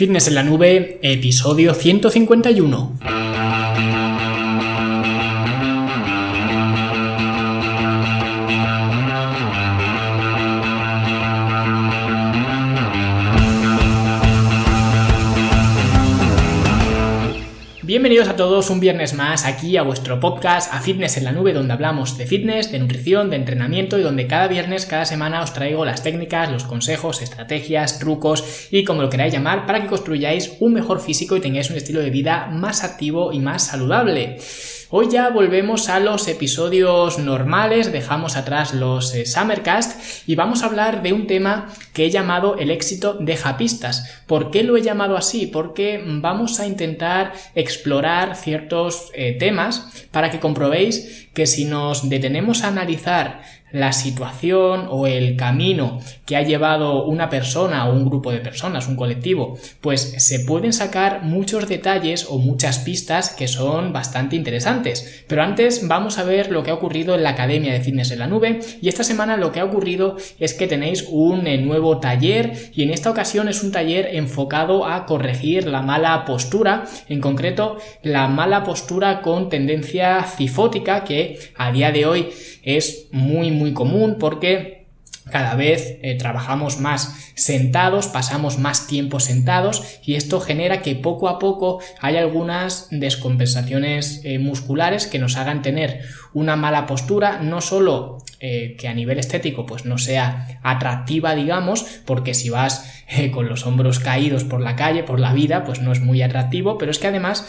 Fitness en la nube, episodio 151. Bienvenidos a todos un viernes más aquí a vuestro podcast, a Fitness en la Nube, donde hablamos de fitness, de nutrición, de entrenamiento y donde cada viernes, cada semana os traigo las técnicas, los consejos, estrategias, trucos y como lo queráis llamar para que construyáis un mejor físico y tengáis un estilo de vida más activo y más saludable. Hoy ya volvemos a los episodios normales, dejamos atrás los eh, Summercast y vamos a hablar de un tema que he llamado el éxito de japistas. ¿Por qué lo he llamado así? Porque vamos a intentar explorar ciertos eh, temas para que comprobéis que si nos detenemos a analizar la situación o el camino que ha llevado una persona o un grupo de personas, un colectivo, pues se pueden sacar muchos detalles o muchas pistas que son bastante interesantes. Pero antes vamos a ver lo que ha ocurrido en la Academia de Fitness en la Nube y esta semana lo que ha ocurrido es que tenéis un eh, nuevo taller y en esta ocasión es un taller enfocado a corregir la mala postura, en concreto la mala postura con tendencia cifótica que a día de hoy es muy muy común porque cada vez eh, trabajamos más sentados, pasamos más tiempo sentados y esto genera que poco a poco hay algunas descompensaciones eh, musculares que nos hagan tener una mala postura, no solo eh, que a nivel estético pues no sea atractiva digamos, porque si vas con los hombros caídos por la calle, por la vida, pues no es muy atractivo, pero es que además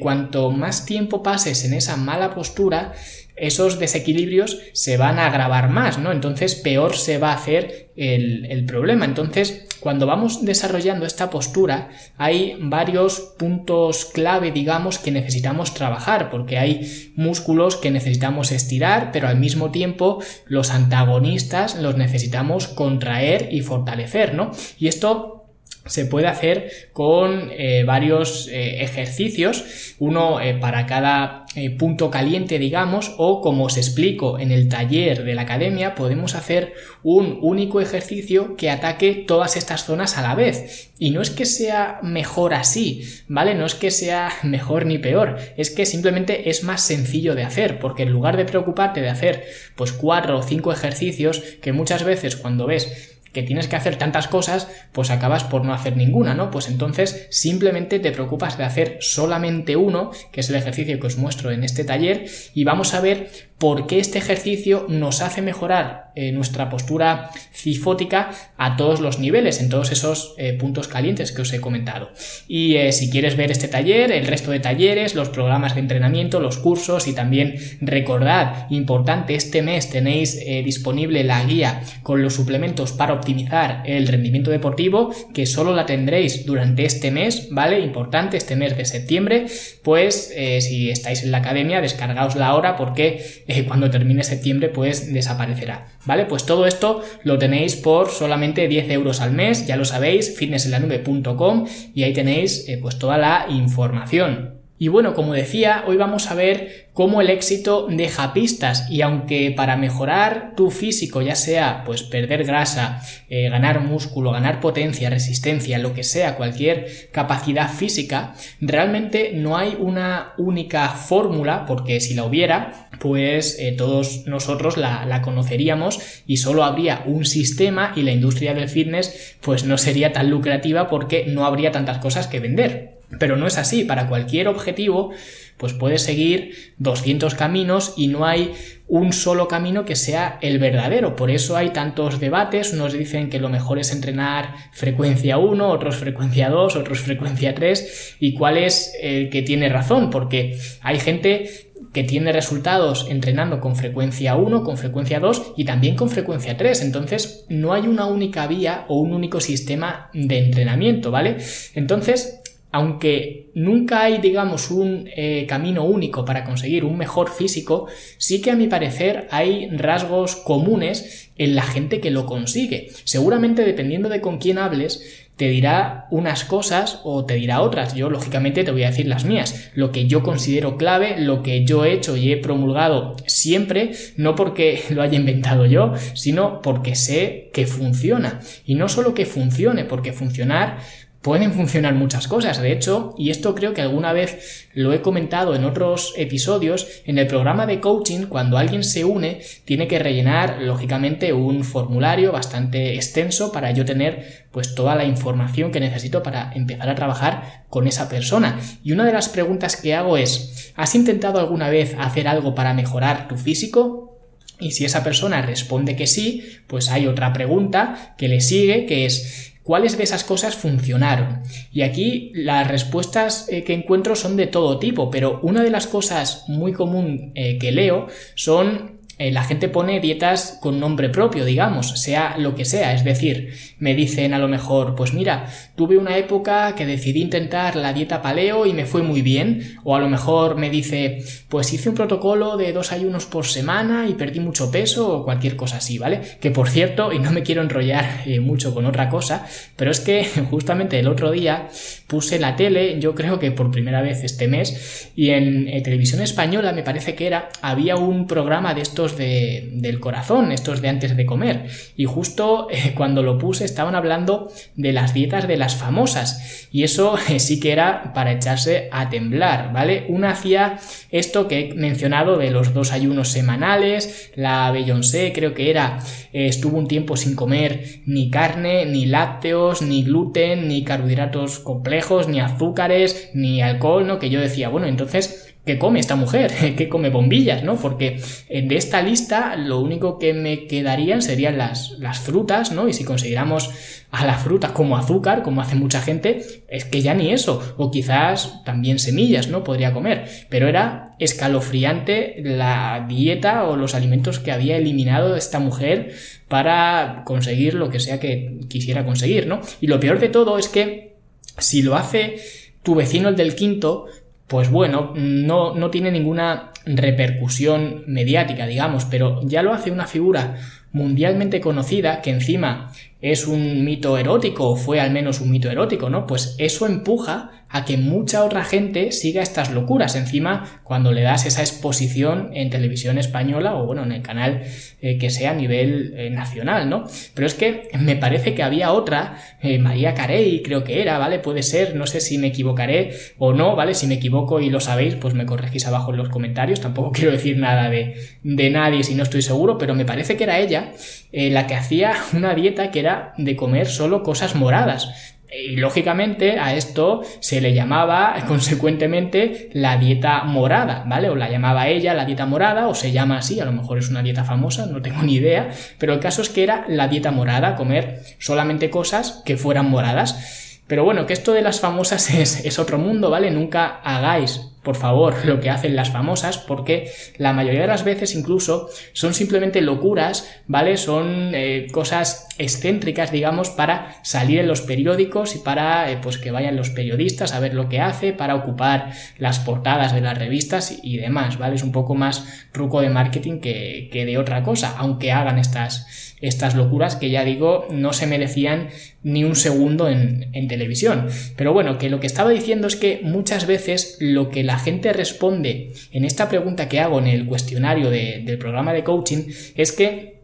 cuanto más tiempo pases en esa mala postura, esos desequilibrios se van a agravar más, ¿no? Entonces peor se va a hacer el, el, problema. Entonces, cuando vamos desarrollando esta postura, hay varios puntos clave, digamos, que necesitamos trabajar, porque hay músculos que necesitamos estirar, pero al mismo tiempo los antagonistas los necesitamos contraer y fortalecer, ¿no? Y esto se puede hacer con eh, varios eh, ejercicios, uno eh, para cada punto caliente, digamos, o como os explico en el taller de la academia, podemos hacer un único ejercicio que ataque todas estas zonas a la vez. Y no es que sea mejor así, ¿vale? No es que sea mejor ni peor, es que simplemente es más sencillo de hacer, porque en lugar de preocuparte de hacer pues cuatro o cinco ejercicios, que muchas veces cuando ves que tienes que hacer tantas cosas, pues acabas por no hacer ninguna, ¿no? Pues entonces simplemente te preocupas de hacer solamente uno, que es el ejercicio que os muestro en este taller, y vamos a ver por qué este ejercicio nos hace mejorar eh, nuestra postura cifótica a todos los niveles, en todos esos eh, puntos calientes que os he comentado. Y eh, si quieres ver este taller, el resto de talleres, los programas de entrenamiento, los cursos y también recordad, importante, este mes tenéis disponible la guía con los suplementos para optimizar el rendimiento deportivo, que solo la tendréis durante este mes, ¿vale? Importante, este mes de septiembre, pues si estáis en la academia, descargaos ahora porque eh, cuando termine septiembre pues desaparecerá. ¿Vale? Pues todo esto lo tenéis por solamente 10 euros al mes, ya lo sabéis, fitnessenlanube.com y ahí tenéis eh, pues toda la información. Y bueno, como decía, hoy vamos a ver cómo el éxito deja pistas y aunque para mejorar tu físico, ya sea pues perder grasa, eh, ganar músculo, ganar potencia, resistencia, lo que sea, cualquier capacidad física, realmente no hay una única fórmula, porque si la hubiera, pues eh, todos nosotros la, la conoceríamos y solo habría un sistema y la industria del fitness pues no sería tan lucrativa porque no habría tantas cosas que vender. Pero no es así, para cualquier objetivo, pues puedes seguir 200 caminos y no hay un solo camino que sea el verdadero. Por eso hay tantos debates, unos dicen que lo mejor es entrenar frecuencia 1, otros frecuencia 2, otros frecuencia 3, y cuál es el que tiene razón, porque hay gente que tiene resultados entrenando con frecuencia 1, con frecuencia 2 y también con frecuencia 3. Entonces, no hay una única vía o un único sistema de entrenamiento, ¿vale? Entonces, aunque nunca hay, digamos, un eh, camino único para conseguir un mejor físico, sí que a mi parecer hay rasgos comunes en la gente que lo consigue. Seguramente dependiendo de con quién hables, te dirá unas cosas o te dirá otras. Yo, lógicamente, te voy a decir las mías. Lo que yo considero clave, lo que yo he hecho y he promulgado siempre, no porque lo haya inventado yo, sino porque sé que funciona. Y no solo que funcione, porque funcionar pueden funcionar muchas cosas. De hecho, y esto creo que alguna vez lo he comentado en otros episodios, en el programa de coaching, cuando alguien se une, tiene que rellenar, lógicamente, un formulario bastante extenso para yo tener pues toda la información que necesito para empezar a trabajar con esa persona. Y una de las preguntas que hago es, ¿has intentado alguna vez hacer algo para mejorar tu físico? Y si esa persona responde que sí, pues hay otra pregunta que le sigue, que es, ¿Cuáles de esas cosas funcionaron? Y aquí las respuestas eh, que encuentro son de todo tipo, pero una de las cosas muy común eh, que leo son eh, la gente pone dietas con nombre propio, digamos, sea lo que sea. Es decir, me dicen a lo mejor, pues mira, tuve una época que decidí intentar la dieta paleo y me fue muy bien. O a lo mejor me dice, pues hice un protocolo de dos ayunos por semana y perdí mucho peso o cualquier cosa así, ¿vale? Que por cierto, y no me quiero enrollar eh, mucho con otra cosa, pero es que justamente el otro día puse la tele, yo creo que por primera vez este mes, y en televisión española me parece que era, había un programa de estos del corazón, estos de antes de comer. Y justo eh, cuando lo puse estaban hablando de las dietas de las famosas. Y eso eh, sí que era para echarse a temblar, ¿vale? Una hacía esto que he mencionado de los dos ayunos semanales, la Beyoncé creo que era, eh, estuvo un tiempo sin comer ni carne, ni lácteos, ni gluten, ni carbohidratos complejos, ni azúcares, ni alcohol, ¿no? Que yo decía, bueno, entonces ¿Qué come esta mujer? ¿Qué come bombillas? ¿no? Porque eh, de esta lista lo único que me quedarían serían las, las frutas, ¿no? Y si consideramos a la fruta como azúcar, como hace mucha gente, es que ya ni eso. O quizás también semillas, ¿no? Podría comer. Pero era escalofriante la dieta o los alimentos que había eliminado esta mujer para conseguir lo que sea que quisiera conseguir, ¿no? Y lo peor de todo es que si lo hace tu vecino el del quinto, pues bueno, no, no tiene ninguna repercusión mediática, digamos, pero ya lo hace una figura mundialmente conocida que encima es un mito erótico o fue al menos un mito erótico, ¿no? Pues eso empuja a que mucha otra gente siga estas locuras. Encima, cuando le das esa exposición en televisión española o bueno, en el canal eh, que sea a nivel eh, nacional, ¿no? Pero es que me parece que había otra, eh, María Carey, creo que era, ¿vale? Puede ser, no sé si me equivocaré o no, ¿vale? Si me equivoco y lo sabéis, pues me corregís abajo en los comentarios. Tampoco quiero decir nada de, de nadie si no estoy seguro, pero me parece que era ella la que hacía una dieta que era de comer solo cosas moradas. Y lógicamente a esto se le llamaba consecuentemente la dieta morada, ¿vale? O la llamaba ella la dieta morada, o se llama así, a lo mejor es una dieta famosa, no tengo ni idea, pero el caso es que era la dieta morada, comer solamente cosas que fueran moradas. Pero bueno, que esto de las famosas es, es otro mundo, ¿vale? Nunca hagáis por favor, lo que hacen las famosas, porque la mayoría de las veces incluso son simplemente locuras, ¿vale? Son eh, cosas excéntricas, digamos, para salir en los periódicos y para, eh, pues, que vayan los periodistas a ver lo que hace, para ocupar las portadas de las revistas y, demás, ¿vale? Es un poco más truco de marketing que, que de otra cosa, aunque hagan estas, estas locuras que ya digo, no se merecían ni un segundo en, en televisión. Pero bueno, que lo que estaba diciendo es que muchas veces lo que la gente responde en esta pregunta que hago en el cuestionario del programa de coaching es que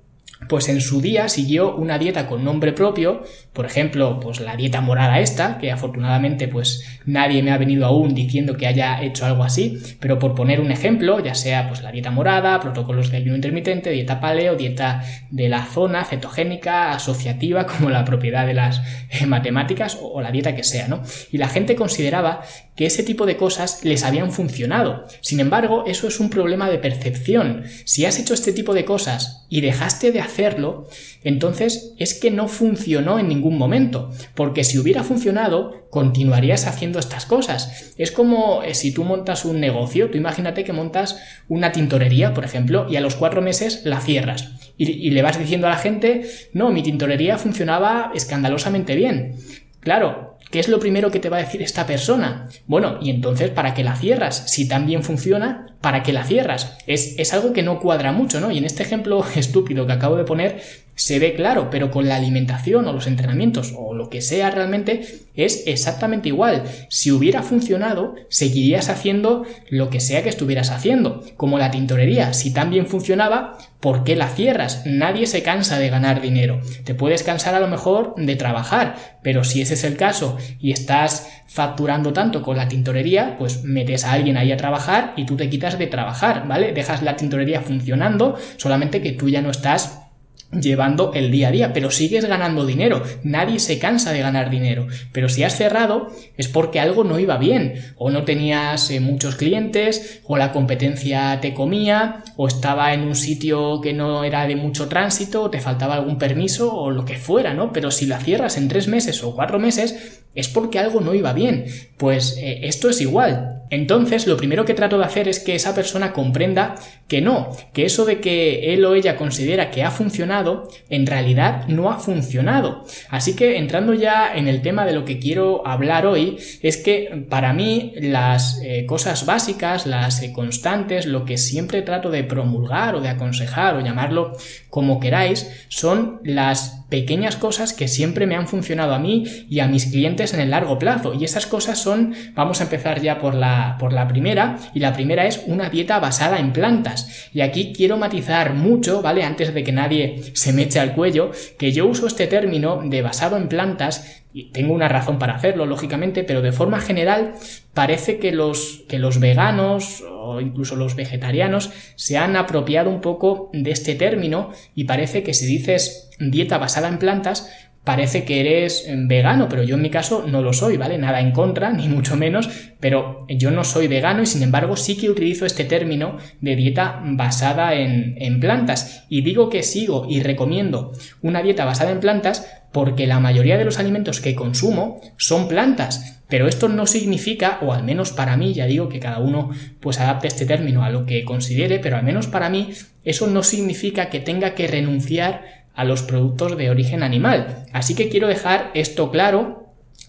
pues en su día siguió una dieta con nombre propio, por ejemplo, pues la dieta morada esta, que afortunadamente pues nadie me ha venido aún diciendo que haya hecho algo así, pero por poner un ejemplo, ya sea pues la dieta morada, protocolos de ayuno intermitente, dieta paleo, dieta de la zona cetogénica, asociativa, como la propiedad de las eh, matemáticas o, la dieta que sea, ¿no? Y la gente consideraba que ese tipo de cosas les habían funcionado. Sin embargo, eso es un problema de percepción. Si has hecho este tipo de cosas y dejaste de hacerlo, entonces es que no funcionó en ningún momento, porque si hubiera funcionado, continuarías haciendo estas cosas. Es como eh, si tú montas un negocio, tú imagínate que montas una tintorería, por ejemplo, y a los cuatro meses la cierras. Y, y le vas diciendo a la gente, no, mi tintorería funcionaba escandalosamente bien. Claro, ¿Qué es lo primero que te va a decir esta persona? Bueno, y entonces, ¿para qué la cierras? Si tan bien funciona, ¿para qué la cierras? Es, es, algo que no cuadra mucho, ¿no? Y en este ejemplo estúpido que acabo de poner, se ve claro, pero con la alimentación o los entrenamientos o lo que sea realmente es exactamente igual. Si hubiera funcionado, seguirías haciendo lo que sea que estuvieras haciendo. Como la tintorería, si tan bien funcionaba, ¿por qué la cierras? Nadie se cansa de ganar dinero. Te puedes cansar a lo mejor de trabajar, pero si ese es el caso y estás facturando tanto con la tintorería, pues metes a alguien ahí a trabajar y tú te quitas de trabajar, ¿vale? Dejas la tintorería funcionando, solamente que tú ya no estás llevando el día a día, pero sigues ganando dinero. Nadie se cansa de ganar dinero. Pero si has cerrado es porque algo no iba bien, o no tenías eh, muchos clientes, o la competencia te comía, o estaba en un sitio que no era de mucho tránsito, o te faltaba algún permiso, o lo que fuera, ¿no? Pero si la cierras en tres meses o cuatro meses, es porque algo no iba bien. Pues eh, esto es igual. Entonces, lo primero que trato de hacer es que esa persona comprenda que no, que eso de que él o ella considera que ha funcionado, en realidad no ha funcionado. Así que entrando ya en el tema de lo que quiero hablar hoy, es que para mí las eh, cosas básicas, las eh, constantes, lo que siempre trato de promulgar o de aconsejar o llamarlo como queráis, son las pequeñas cosas que siempre me han funcionado a mí y a mis clientes en el largo plazo. Y esas cosas son, vamos a empezar ya por la, por la primera, y la primera es una dieta basada en plantas. Y aquí quiero matizar mucho, ¿vale? Antes de que nadie se me eche al cuello, que yo uso este término de basado en plantas y tengo una razón para hacerlo, lógicamente, pero de forma general parece que los, que los veganos o incluso los vegetarianos se han apropiado un poco de este término y parece que si dices dieta basada en plantas, parece que eres vegano, pero yo en mi caso no lo soy, ¿vale? Nada en contra, ni mucho menos, pero yo no soy vegano y sin embargo sí que utilizo este término de dieta basada en, en plantas. Y digo que sigo y recomiendo una dieta basada en plantas porque la mayoría de los alimentos que consumo son plantas. Pero esto no significa, o al menos para mí, ya digo que cada uno pues adapte este término a lo que considere, pero al menos para mí eso no significa que tenga que renunciar a los productos de origen animal. Así que quiero dejar esto claro,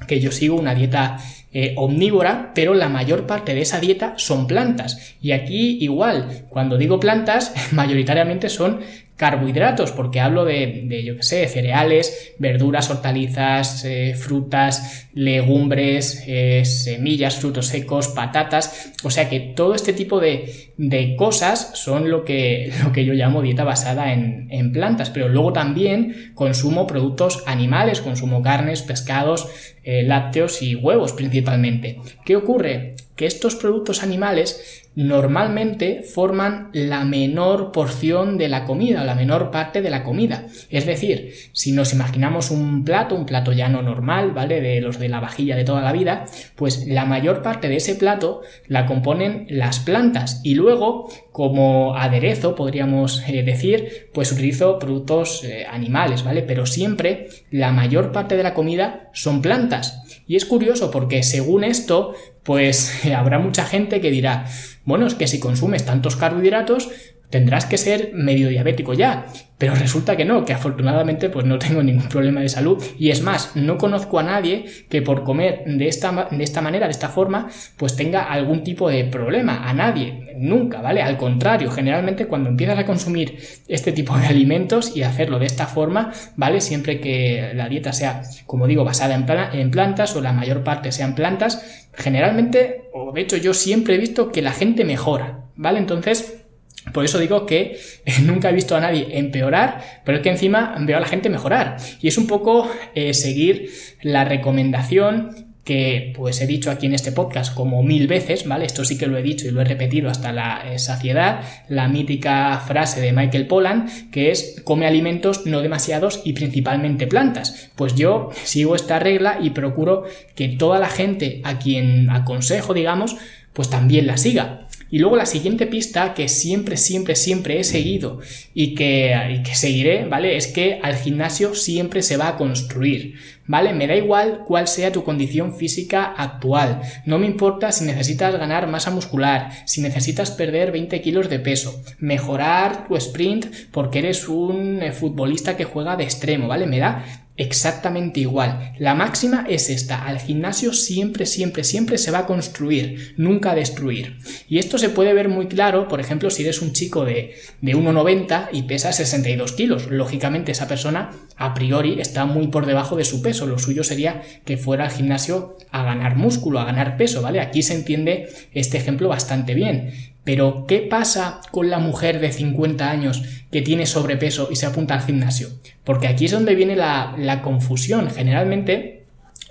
que yo sigo una dieta eh, omnívora, pero la mayor parte de esa dieta son plantas. Y aquí igual, cuando digo plantas, mayoritariamente son carbohidratos, porque hablo de, de yo sé, cereales, verduras, hortalizas, eh, frutas, legumbres, eh, semillas, frutos secos, patatas, o sea que todo este tipo de, de cosas son lo que, lo que yo llamo dieta basada en, en plantas, pero luego también consumo productos animales, consumo carnes, pescados, eh, lácteos y huevos principalmente. ¿Qué ocurre? Que estos productos animales normalmente forman la menor porción de la comida, la menor parte de la comida. Es decir, si nos imaginamos un plato, un plato llano normal, ¿vale? De los de la vajilla de toda la vida, pues la mayor parte de ese plato la componen las plantas y luego, como aderezo, podríamos eh, decir, pues utilizo productos eh, animales, ¿vale? Pero siempre la mayor parte de la comida son plantas. Y es curioso porque según esto, pues habrá mucha gente que dirá, bueno, es que si consumes tantos carbohidratos, tendrás que ser medio diabético ya. Pero resulta que no, que afortunadamente pues no tengo ningún problema de salud. Y es más, no conozco a nadie que por comer de esta, de esta manera, de esta forma, pues tenga algún tipo de problema. A nadie, nunca, ¿vale? Al contrario, generalmente cuando empiezas a consumir este tipo de alimentos y hacerlo de esta forma, ¿vale? Siempre que la dieta sea, como digo, basada en, en plantas o la mayor parte sean plantas, generalmente, o de hecho yo siempre he visto que la gente mejora, ¿vale? Entonces, por eso digo que nunca he visto a nadie empeorar, pero es que encima veo a la gente mejorar. Y es un poco eh, seguir la recomendación que pues he dicho aquí en este podcast como mil veces, ¿vale? Esto sí que lo he dicho y lo he repetido hasta la eh, saciedad, la mítica frase de Michael Pollan, que es come alimentos no demasiados y principalmente plantas. Pues yo sigo esta regla y procuro que toda la gente a quien aconsejo, digamos, pues también la siga. Y luego la siguiente pista que siempre, siempre, siempre he seguido y que, seguiré, ¿vale? Es que al gimnasio siempre se va a construir, ¿vale? Me da igual cuál sea tu condición física actual. No me importa si necesitas ganar masa muscular, si necesitas perder 20 kilos de peso, mejorar tu sprint porque eres un eh, futbolista que juega de extremo, ¿vale? Me da exactamente igual. La máxima es esta, al gimnasio siempre, siempre, siempre se va a construir, nunca a destruir. Y esto se puede ver muy claro, por ejemplo, si eres un chico de, de 1,90 y pesa 62 kilos. Lógicamente esa persona a priori está muy por debajo de su peso. Lo suyo sería que fuera al gimnasio a ganar músculo, a ganar peso, ¿vale? Aquí se entiende este ejemplo bastante bien. Pero, ¿qué pasa con la mujer de 50 años que tiene sobrepeso y se apunta al gimnasio? Porque aquí es donde viene la, confusión. Generalmente,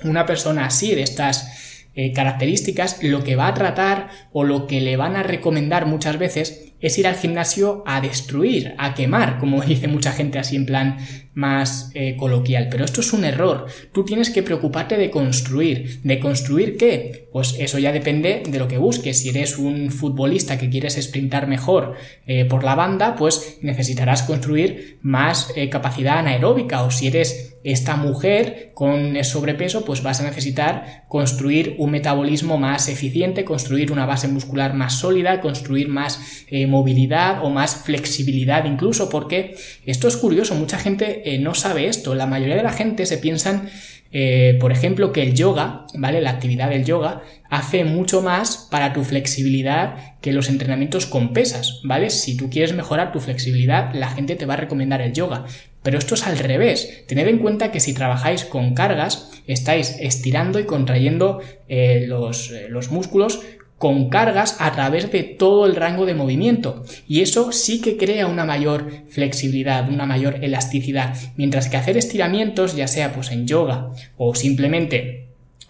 una persona así, de estas eh, características, lo que va a tratar o lo que le van a recomendar muchas veces es ir al gimnasio a destruir, a quemar, como dice mucha gente así en plan más eh, coloquial. Pero esto es un error. Tú tienes que preocuparte de construir. ¿De construir qué? Pues eso ya depende de lo que busques. Si eres un futbolista que quieres sprintar mejor eh, por la banda, pues necesitarás construir más eh, capacidad anaeróbica. O si eres esta mujer con sobrepeso, pues vas a necesitar construir un metabolismo más eficiente, construir una base muscular más sólida, construir más movilidad o más flexibilidad incluso, porque esto es curioso, mucha gente eh, no sabe esto. La mayoría de la gente se piensan, eh, por ejemplo, que el yoga, ¿vale? La actividad del yoga hace mucho más para tu flexibilidad que los entrenamientos con pesas, ¿vale? Si tú quieres mejorar tu flexibilidad, la gente te va a recomendar el yoga. Pero esto es al revés. Tened en cuenta que si trabajáis con cargas, estáis estirando y contrayendo eh, los, los músculos con cargas a través de todo el rango de movimiento. Y eso sí que crea una mayor flexibilidad, una mayor elasticidad, mientras que hacer estiramientos, ya sea pues en yoga o simplemente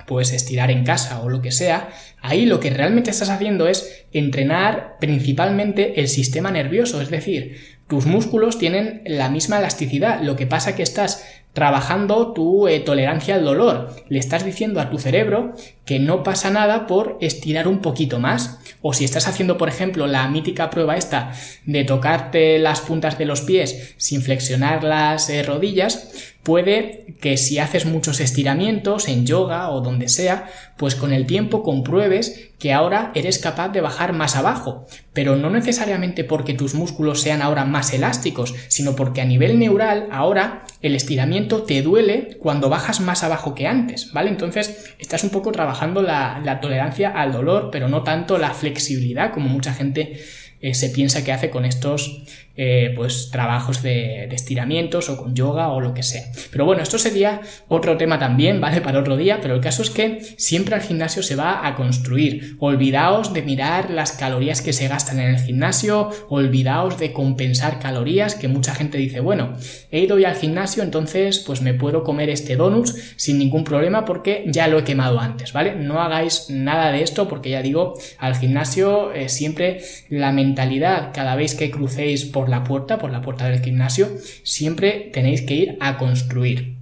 pues estirar en casa o lo que sea, ahí lo que realmente estás haciendo es entrenar principalmente el sistema nervioso, es decir, tus músculos tienen la misma elasticidad, lo que pasa que estás trabajando tu eh, tolerancia al dolor. Le estás diciendo a tu cerebro que no pasa nada por estirar un poquito más. O si estás haciendo, por ejemplo, la mítica prueba esta de tocarte las puntas de los pies sin flexionar las eh, rodillas, puede que si haces muchos estiramientos en yoga o donde sea, pues con el tiempo compruebes que ahora eres capaz de bajar más abajo, pero no necesariamente porque tus músculos sean ahora más elásticos, sino porque a nivel neural ahora el estiramiento te duele cuando bajas más abajo que antes, ¿vale? Entonces estás un poco trabajando la, tolerancia al dolor, pero no tanto la flexibilidad como mucha gente eh, se piensa que hace con estos eh, pues trabajos de, estiramientos o con yoga o lo que sea. Pero bueno, esto sería otro tema también, ¿vale? Para otro día, pero el caso es que siempre al gimnasio se va a construir. Olvidaos de mirar las calorías que se gastan en el gimnasio, olvidaos de compensar calorías, que mucha gente dice, bueno, he ido ya al gimnasio, entonces pues me puedo comer este donut sin ningún problema porque ya lo he quemado antes, ¿vale? No hagáis nada de esto porque ya digo, al gimnasio eh, siempre la mentalidad cada vez que crucéis por la puerta, por la puerta del gimnasio, siempre tenéis que ir a construir.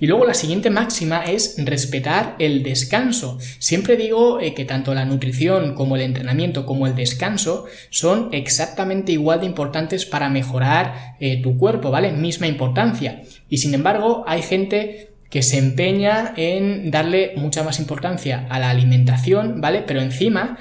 Y luego la siguiente máxima es respetar el descanso. Siempre digo eh, que tanto la nutrición como el entrenamiento como el descanso son exactamente igual de importantes para mejorar eh, tu cuerpo, ¿vale? Misma importancia. Y sin embargo hay gente que se empeña en darle mucha más importancia a la alimentación, ¿vale? Pero encima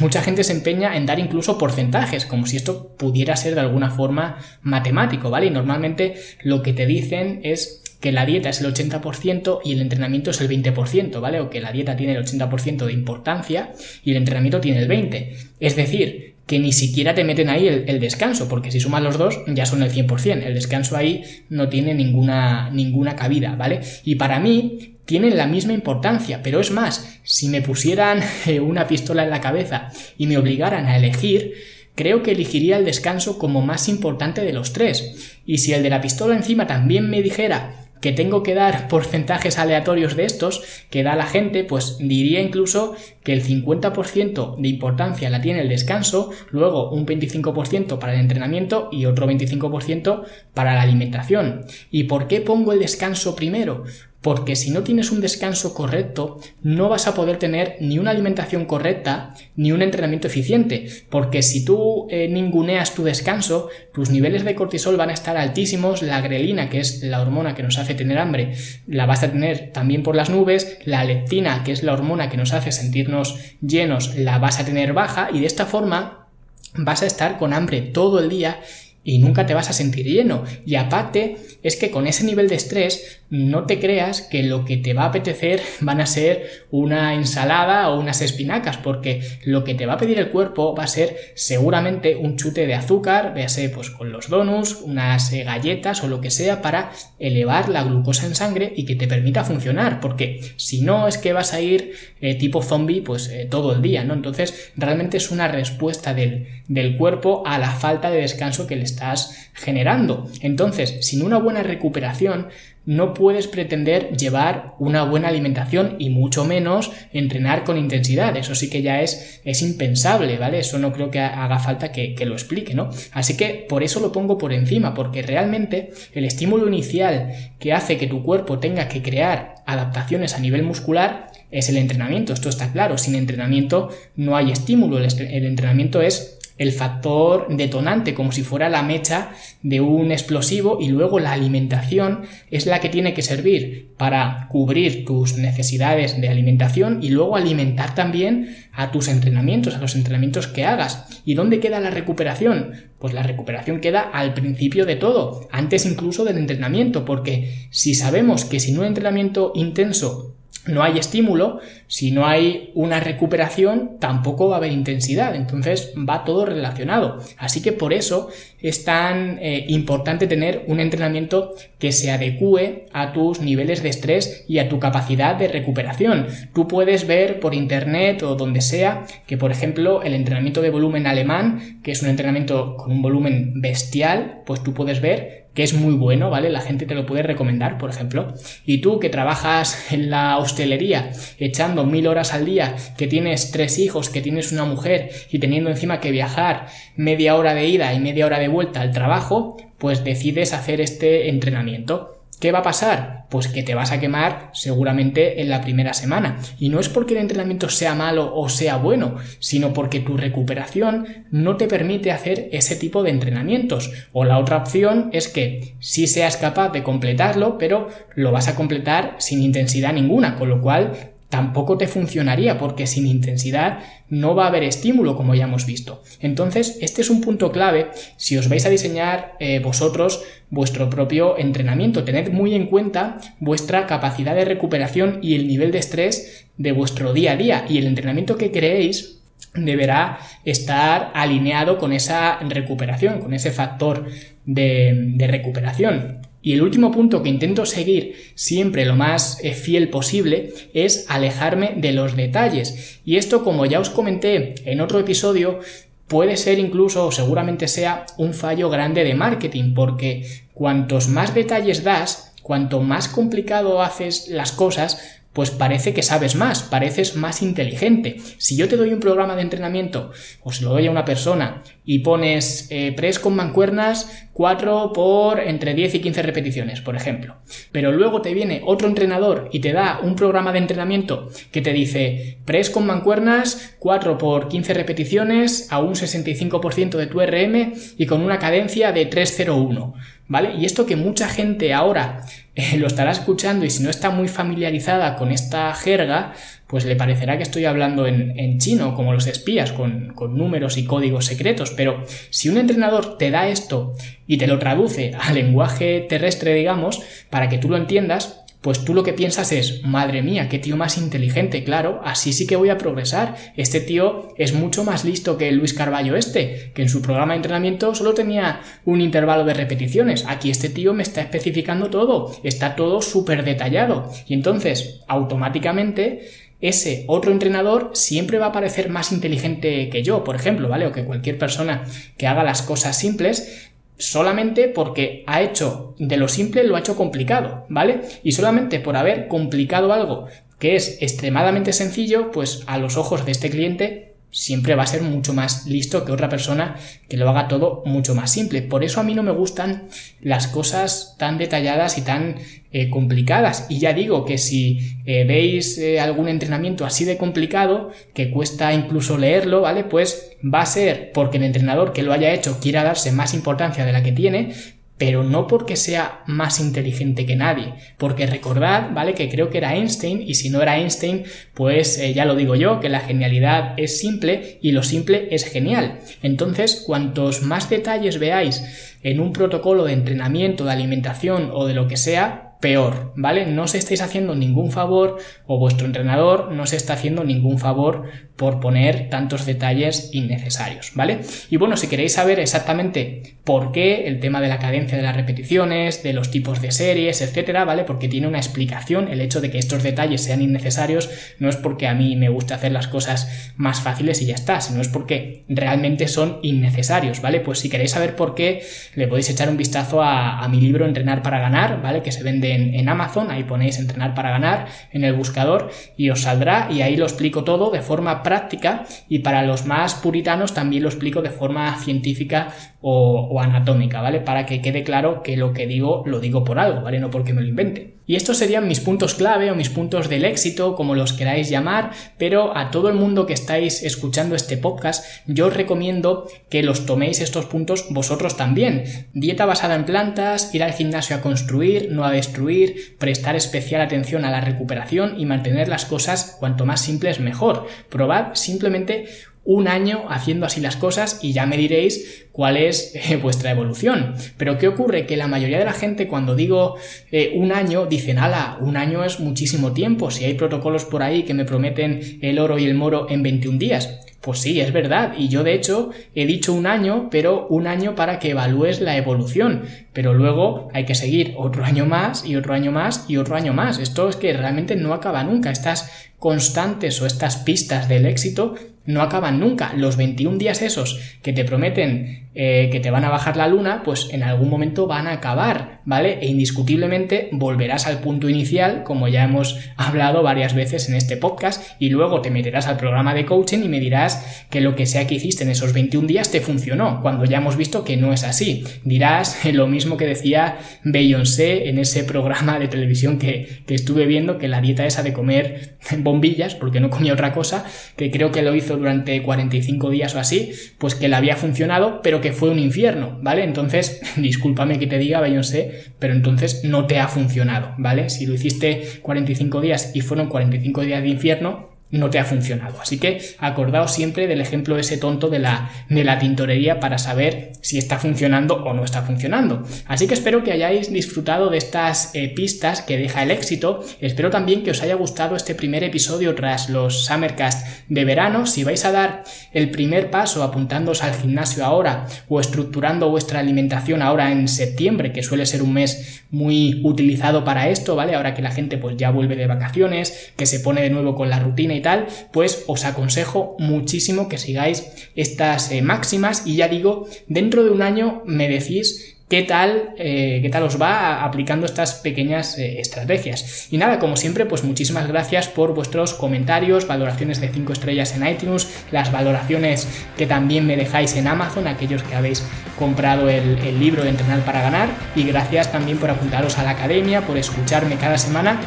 mucha gente se empeña en dar incluso porcentajes, como si esto pudiera ser de alguna forma matemático, ¿vale? Y normalmente lo que te dicen es que la dieta es el 80% y el entrenamiento es el 20%, ¿vale? O que la dieta tiene el 80% de importancia y el entrenamiento tiene el 20%. Es decir, que ni siquiera te meten ahí el, el, descanso, porque si sumas los dos ya son el 100%. El descanso ahí no tiene ninguna, ninguna cabida, ¿vale? Y para mí, tienen la misma importancia, pero es más, si me pusieran eh, una pistola en la cabeza y me obligaran a elegir, creo que elegiría el descanso como más importante de los tres. Y si el de la pistola encima también me dijera que tengo que dar porcentajes aleatorios de estos que da la gente, pues diría incluso que el 50% de importancia la tiene el descanso, luego un 25% para el entrenamiento y otro 25% para la alimentación. ¿Y por qué pongo el descanso primero? Porque si no tienes un descanso correcto, no vas a poder tener ni una alimentación correcta ni un entrenamiento eficiente, porque si tú eh, ninguneas tu descanso, tus niveles de cortisol van a estar altísimos, la grelina, que es la hormona que nos hace tener hambre, la vas a tener también por las nubes, la leptina, que es la hormona que nos hace sentirnos llenos, la vas a tener baja y de esta forma vas a estar con hambre todo el día y nunca te vas a sentir lleno. Y aparte es que con ese nivel de estrés no te creas que lo que te va a apetecer van a ser una ensalada o unas espinacas, porque lo que te va a pedir el cuerpo va a ser seguramente un chute de azúcar, véase pues con los donuts, unas eh, galletas o lo que sea para elevar la glucosa en sangre y que te permita funcionar, porque si no es que vas a ir eh, tipo zombie pues eh, todo el día, ¿no? Entonces realmente es una respuesta del, del cuerpo a la falta de descanso que le estás generando. Entonces, sin una buena recuperación, no puedes pretender llevar una buena alimentación y mucho menos entrenar con intensidad. Eso sí que ya es, es impensable, ¿vale? Eso no creo que haga falta que, que, lo explique, ¿no? Así que por eso lo pongo por encima, porque realmente el estímulo inicial que hace que tu cuerpo tenga que crear adaptaciones a nivel muscular es el entrenamiento. Esto está claro. Sin entrenamiento no hay estímulo. El, entrenamiento es el factor detonante, como si fuera la mecha de un explosivo y luego la alimentación es la que tiene que servir para cubrir tus necesidades de alimentación y luego alimentar también a tus entrenamientos, a los entrenamientos que hagas. ¿Y dónde queda la recuperación? Pues la recuperación queda al principio de todo, antes incluso del entrenamiento, porque si sabemos que sin un entrenamiento intenso no hay estímulo, si no hay una recuperación, tampoco va a haber intensidad. Entonces va todo relacionado. Así que por eso es tan eh, importante tener un entrenamiento que se adecue a tus niveles de estrés y a tu capacidad de recuperación. Tú puedes ver por internet o donde sea que, por ejemplo, el entrenamiento de volumen alemán, que es un entrenamiento con un volumen bestial, pues tú puedes ver que es muy bueno, ¿vale? La gente te lo puede recomendar, por ejemplo. Y tú que trabajas en la hostelería echando mil horas al día, que tienes tres hijos, que tienes una mujer y teniendo encima que viajar media hora de ida y media hora de vuelta al trabajo, pues decides hacer este entrenamiento. ¿Qué va a pasar? Pues que te vas a quemar seguramente en la primera semana. Y no es porque el entrenamiento sea malo o sea bueno, sino porque tu recuperación no te permite hacer ese tipo de entrenamientos. O la otra opción es que sí seas capaz de completarlo, pero lo vas a completar sin intensidad ninguna, con lo cual tampoco te funcionaría porque sin intensidad no va a haber estímulo como ya hemos visto. Entonces, este es un punto clave si os vais a diseñar eh, vosotros vuestro propio entrenamiento. Tened muy en cuenta vuestra capacidad de recuperación y el nivel de estrés de vuestro día a día y el entrenamiento que creéis deberá estar alineado con esa recuperación, con ese factor de, de recuperación. Y el último punto que intento seguir siempre lo más eh, fiel posible es alejarme de los detalles. Y esto, como ya os comenté en otro episodio, puede ser incluso o seguramente sea un fallo grande de marketing, porque cuantos más detalles das, cuanto más complicado haces las cosas, pues parece que sabes más, pareces más inteligente. Si yo te doy un programa de entrenamiento o se lo doy a una persona y pones eh, press con mancuernas 4 por entre 10 y 15 repeticiones, por ejemplo, pero luego te viene otro entrenador y te da un programa de entrenamiento que te dice press con mancuernas 4 por 15 repeticiones a un 65% de tu RM y con una cadencia de 301 ¿vale? Y esto que mucha gente ahora eh, lo estará escuchando y si no está muy familiarizada con esta jerga, pues le parecerá que estoy hablando en, chino, como los espías, con, con, números y códigos secretos. Pero si un entrenador te da esto y te lo traduce al lenguaje terrestre, digamos, para que tú lo entiendas, pues tú lo que piensas es, madre mía, qué tío más inteligente, claro, así sí que voy a progresar. Este tío es mucho más listo que Luis Carballo este, que en su programa de entrenamiento solo tenía un intervalo de repeticiones. Aquí este tío me está especificando todo, está todo súper detallado. Y entonces, automáticamente, ese otro entrenador siempre va a parecer más inteligente que yo, por ejemplo, ¿vale? O que cualquier persona que haga las cosas simples, solamente porque ha hecho de lo simple lo ha hecho complicado, ¿vale? Y solamente por haber complicado algo que es extremadamente sencillo, pues a los ojos de este cliente siempre va a ser mucho más listo que otra persona que lo haga todo mucho más simple. Por eso a mí no me gustan las cosas tan detalladas y tan eh, complicadas. Y ya digo que si eh, veis eh, algún entrenamiento así de complicado, que cuesta incluso leerlo, ¿vale? Pues va a ser porque el entrenador que lo haya hecho quiera darse más importancia de la que tiene, pero no porque sea más inteligente que nadie, porque recordad, ¿vale? Que creo que era Einstein, y si no era Einstein, pues eh, ya lo digo yo, que la genialidad es simple y lo simple es genial. Entonces, cuantos más detalles veáis en un protocolo de entrenamiento, de alimentación o de lo que sea, peor, ¿vale? No os estáis haciendo ningún favor o vuestro entrenador no se está haciendo ningún favor por poner tantos detalles innecesarios, ¿vale? Y bueno, si queréis saber exactamente por qué el tema de la cadencia de las repeticiones, de los tipos de series, etcétera, ¿vale? Porque tiene una explicación, el hecho de que estos detalles sean innecesarios no es porque a mí me gusta hacer las cosas más fáciles y ya está, sino es porque realmente son innecesarios, ¿vale? Pues si queréis saber por qué, le podéis echar un vistazo a, a mi libro Entrenar para ganar, ¿vale? Que se vende en, Amazon, ahí ponéis entrenar para ganar en el buscador y os saldrá y ahí lo explico todo de forma práctica y para los más puritanos también lo explico de forma científica o, anatómica, ¿vale? Para que quede claro que lo que digo lo digo por algo, ¿vale? No porque me lo invente. Y estos serían mis puntos clave o mis puntos del éxito, como los queráis llamar, pero a todo el mundo que estáis escuchando este podcast, yo os recomiendo que los toméis estos puntos vosotros también. Dieta basada en plantas, ir al gimnasio a construir, no a destruir, prestar especial atención a la recuperación y mantener las cosas cuanto más simples mejor. Probad simplemente un año haciendo así las cosas y ya me diréis cuál es eh, vuestra evolución. Pero ¿qué ocurre? Que la mayoría de la gente cuando digo eh, un año dicen, ala, un año es muchísimo tiempo, si hay protocolos por ahí que me prometen el oro y el moro en 21 días. Pues sí, es verdad. Y yo de hecho he dicho un año, pero un año para que evalúes la evolución. Pero luego hay que seguir otro año más y otro año más y otro año más. Esto es que realmente no acaba nunca. Estas constantes o estas pistas del éxito no acaban nunca. Los 21 días esos que te prometen eh, que te van a bajar la luna, pues en algún momento van a acabar, ¿vale? E indiscutiblemente volverás al punto inicial, como ya hemos hablado varias veces en este podcast, y luego te meterás al programa de coaching y me dirás que lo que sea que hiciste en esos 21 días te funcionó, cuando ya hemos visto que no es así. Dirás lo mismo que decía Beyoncé en ese programa de televisión que, que estuve viendo, que la dieta esa de comer bombillas, porque no comía otra cosa, que creo que lo hizo durante 45 días o así, pues que le había funcionado, pero que fue un infierno, ¿vale? Entonces, discúlpame que te diga, Beyoncé, pero entonces no te ha funcionado, ¿vale? Si lo hiciste 45 días y fueron 45 días de infierno, no te ha funcionado. Así que acordaos siempre del ejemplo ese tonto de la, de la tintorería para saber si está funcionando o no está funcionando. Así que espero que hayáis disfrutado de estas eh, pistas que deja el éxito. Espero también que os haya gustado este primer episodio tras los Summercast de verano. Si vais a dar el primer paso apuntándoos al gimnasio ahora o estructurando vuestra alimentación ahora en septiembre, que suele ser un mes muy utilizado para esto, ¿vale? Ahora que la gente pues ya vuelve de vacaciones, que se pone de nuevo con la rutina tal, pues os aconsejo muchísimo que sigáis estas eh, máximas y ya digo, dentro de un año me decís qué tal, eh, qué tal os va aplicando estas pequeñas eh, estrategias. Y nada, como siempre, pues muchísimas gracias por vuestros comentarios, valoraciones de 5 estrellas en iTunes, las valoraciones que también me dejáis en Amazon, aquellos que habéis comprado el, el libro de Entrenar para Ganar. Y gracias también por apuntaros a la academia, por escucharme cada semana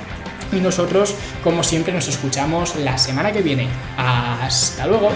y nosotros, como siempre, nos escuchamos la semana que viene. Hasta luego.